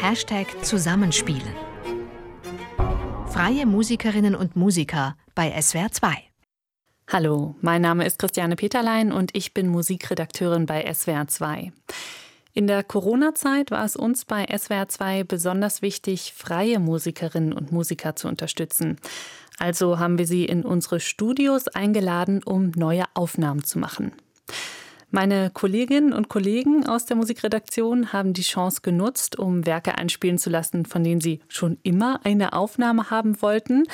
Hashtag Zusammenspielen. Freie Musikerinnen und Musiker bei SWR 2. Hallo, mein Name ist Christiane Peterlein und ich bin Musikredakteurin bei SWR 2. In der Corona-Zeit war es uns bei SWR 2 besonders wichtig, freie Musikerinnen und Musiker zu unterstützen. Also haben wir sie in unsere Studios eingeladen, um neue Aufnahmen zu machen. Meine Kolleginnen und Kollegen aus der Musikredaktion haben die Chance genutzt, um Werke einspielen zu lassen, von denen sie schon immer eine Aufnahme haben wollten.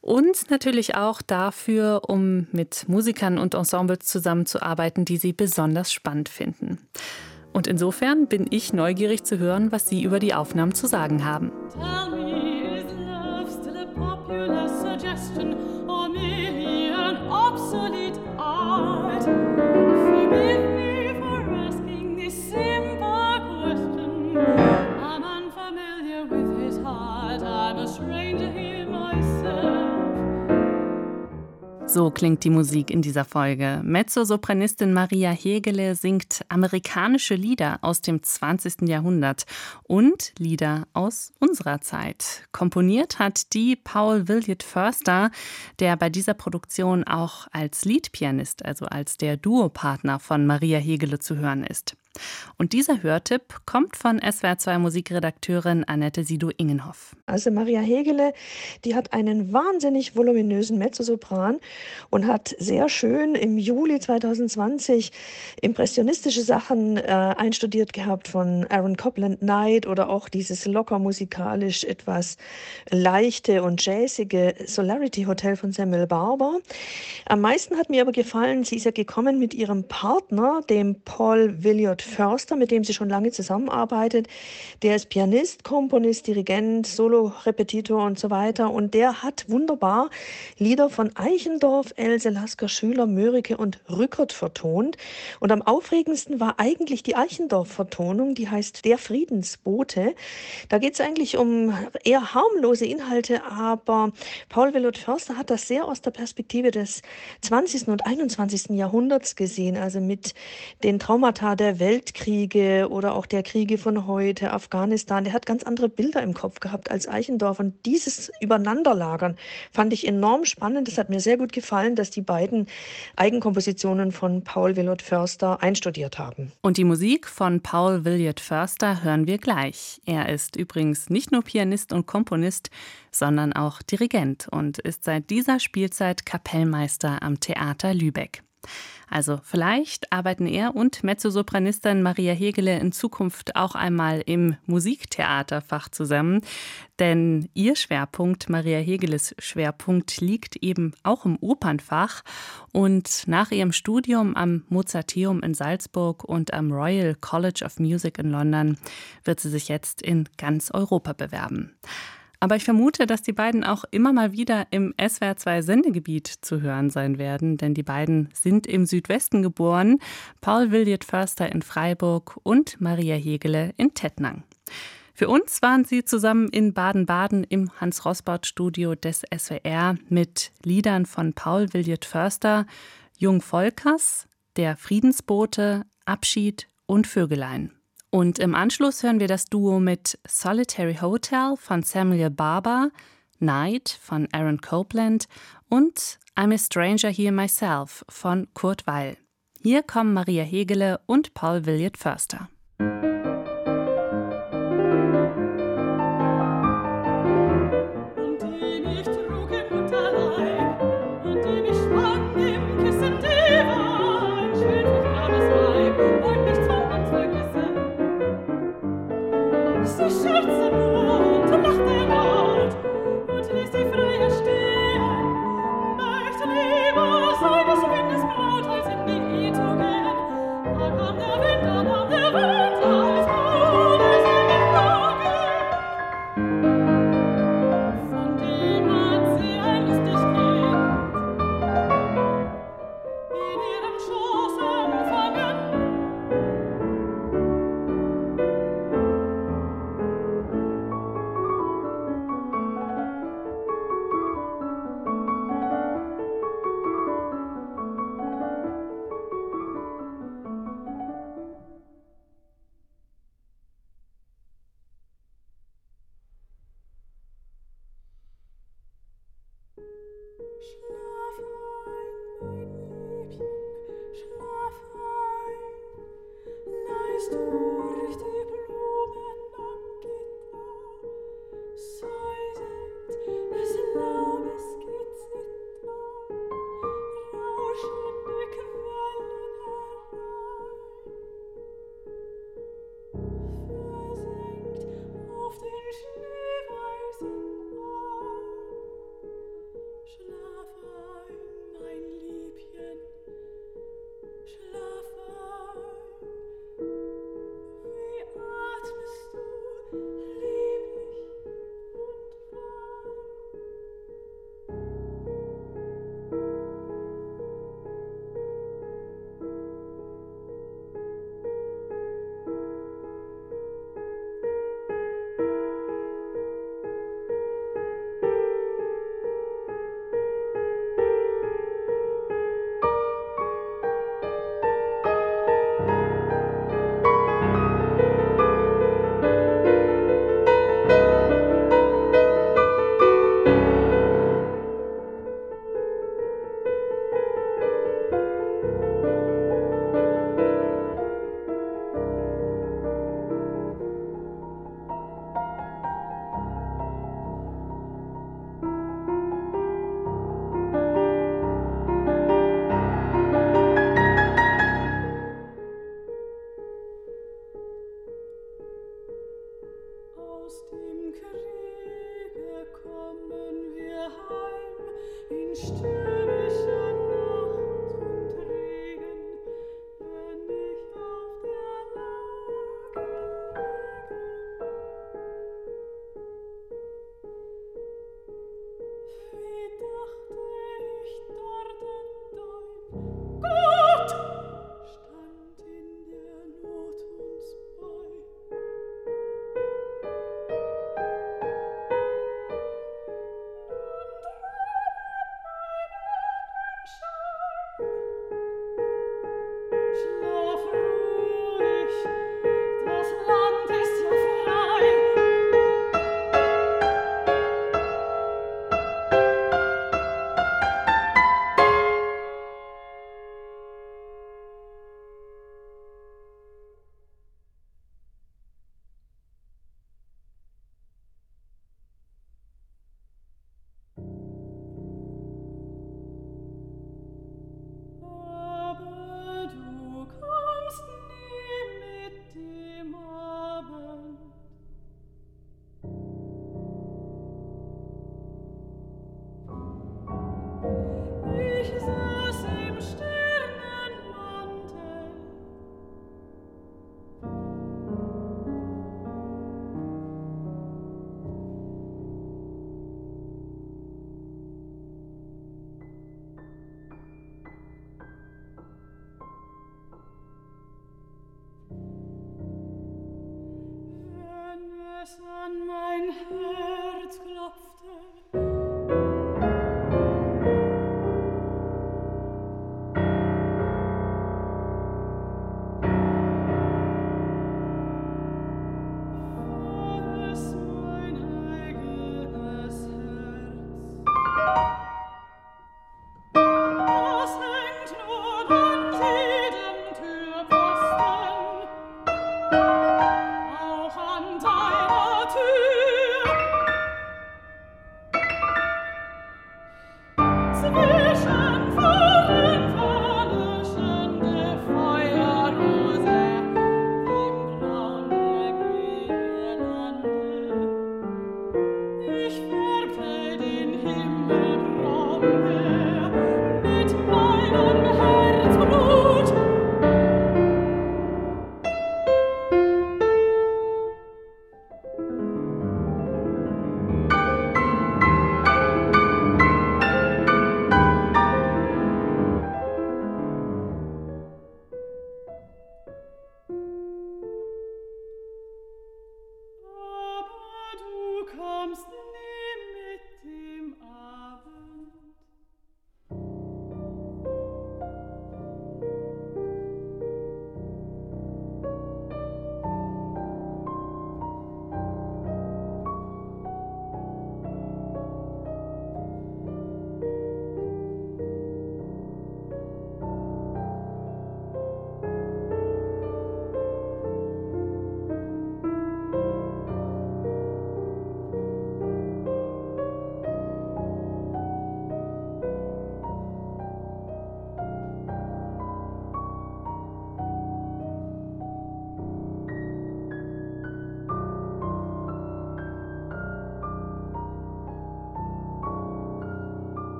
Und natürlich auch dafür, um mit Musikern und Ensembles zusammenzuarbeiten, die sie besonders spannend finden. Und insofern bin ich neugierig zu hören, was Sie über die Aufnahmen zu sagen haben. Tell me? So klingt die Musik in dieser Folge. Mezzosopranistin Maria Hegele singt amerikanische Lieder aus dem 20. Jahrhundert und Lieder aus unserer Zeit. Komponiert hat die Paul Williot Förster, der bei dieser Produktion auch als Liedpianist, also als der Duopartner von Maria Hegele zu hören ist. Und dieser Hörtipp kommt von SWR2 Musikredakteurin Annette Sido-Ingenhoff. Also Maria Hegele, die hat einen wahnsinnig voluminösen Mezzosopran und hat sehr schön im Juli 2020 impressionistische Sachen äh, einstudiert gehabt von Aaron Copland Knight oder auch dieses locker musikalisch etwas leichte und jazzige Solarity Hotel von Samuel Barber. Am meisten hat mir aber gefallen, sie ist ja gekommen mit ihrem Partner, dem Paul Williot Förster, mit dem sie schon lange zusammenarbeitet. Der ist Pianist, Komponist, Dirigent, Solo-Repetitor und so weiter. Und der hat wunderbar Lieder von Eichendorff, Else Lasker, Schüler, Mörike und Rückert vertont. Und am aufregendsten war eigentlich die Eichendorff-Vertonung, die heißt Der Friedensbote. Da geht es eigentlich um eher harmlose Inhalte, aber Paul Willot Förster hat das sehr aus der Perspektive des 20. und 21. Jahrhunderts gesehen, also mit den Traumata der Welt Weltkriege oder auch der Kriege von heute, Afghanistan, der hat ganz andere Bilder im Kopf gehabt als Eichendorff. Und dieses Übereinanderlagern fand ich enorm spannend. Es hat mir sehr gut gefallen, dass die beiden Eigenkompositionen von Paul Willard Förster einstudiert haben. Und die Musik von Paul Willard Förster hören wir gleich. Er ist übrigens nicht nur Pianist und Komponist, sondern auch Dirigent und ist seit dieser Spielzeit Kapellmeister am Theater Lübeck. Also vielleicht arbeiten er und Mezzosopranistin Maria Hegele in Zukunft auch einmal im Musiktheaterfach zusammen. Denn ihr Schwerpunkt, Maria Hegeles Schwerpunkt, liegt eben auch im Opernfach. Und nach ihrem Studium am Mozarteum in Salzburg und am Royal College of Music in London wird sie sich jetzt in ganz Europa bewerben. Aber ich vermute, dass die beiden auch immer mal wieder im SWR2 Sendegebiet zu hören sein werden, denn die beiden sind im Südwesten geboren. Paul Williot Förster in Freiburg und Maria Hegele in Tettnang. Für uns waren sie zusammen in Baden-Baden im Hans-Rosbaud-Studio des SWR mit Liedern von Paul Williot Förster, Jung Volkers, Der Friedensbote, Abschied und Vögelein. Und im Anschluss hören wir das Duo mit Solitary Hotel von Samuel Barber, Night von Aaron Copeland und I'm a Stranger Here Myself von Kurt Weil. Hier kommen Maria Hegele und Paul Williot Förster.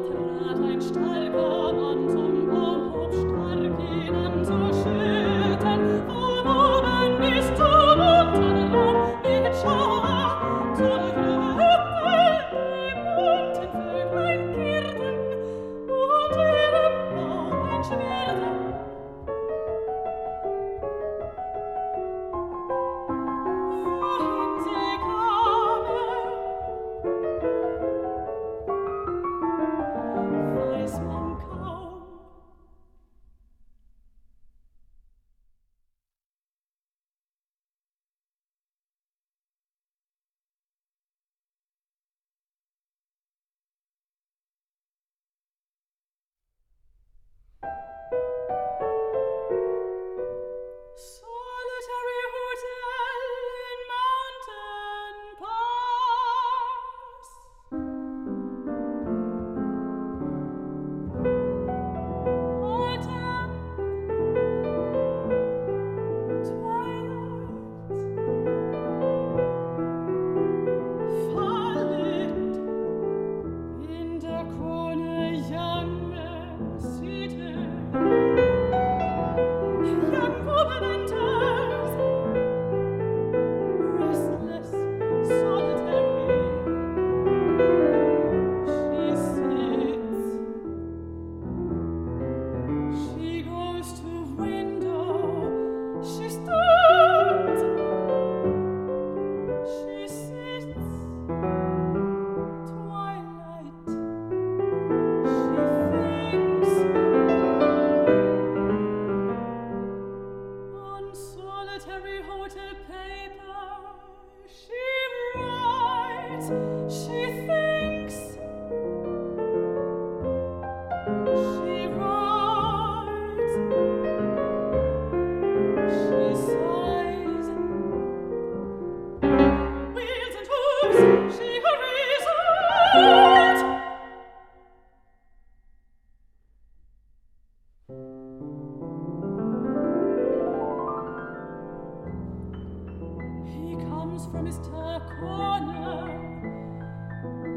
trat ein Stallkorb an zum Baum from his corner.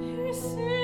He sings.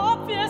obvious.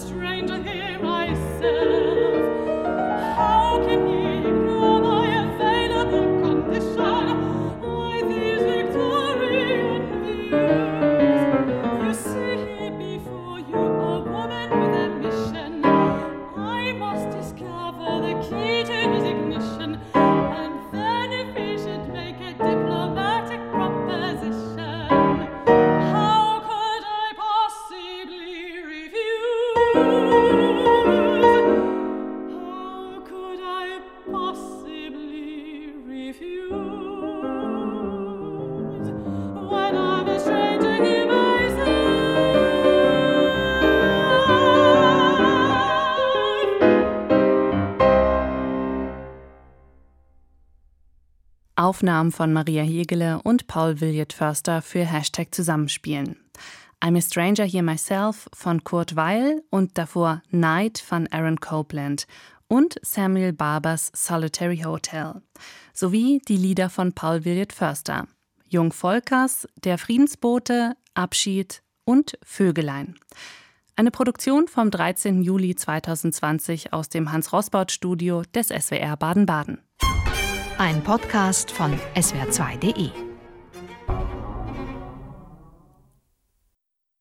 stranger here myself. Aufnahmen von Maria Hegele und Paul Williot Förster für Hashtag Zusammenspielen. I'm a Stranger Here Myself von Kurt Weil und davor Night von Aaron Copeland und Samuel Barbers Solitary Hotel sowie die Lieder von Paul Williot Förster. Jung Volkers, Der Friedensbote, Abschied und Vögelein. Eine Produktion vom 13. Juli 2020 aus dem Hans-Rosbaud-Studio des SWR Baden-Baden. Ein Podcast von swr2.de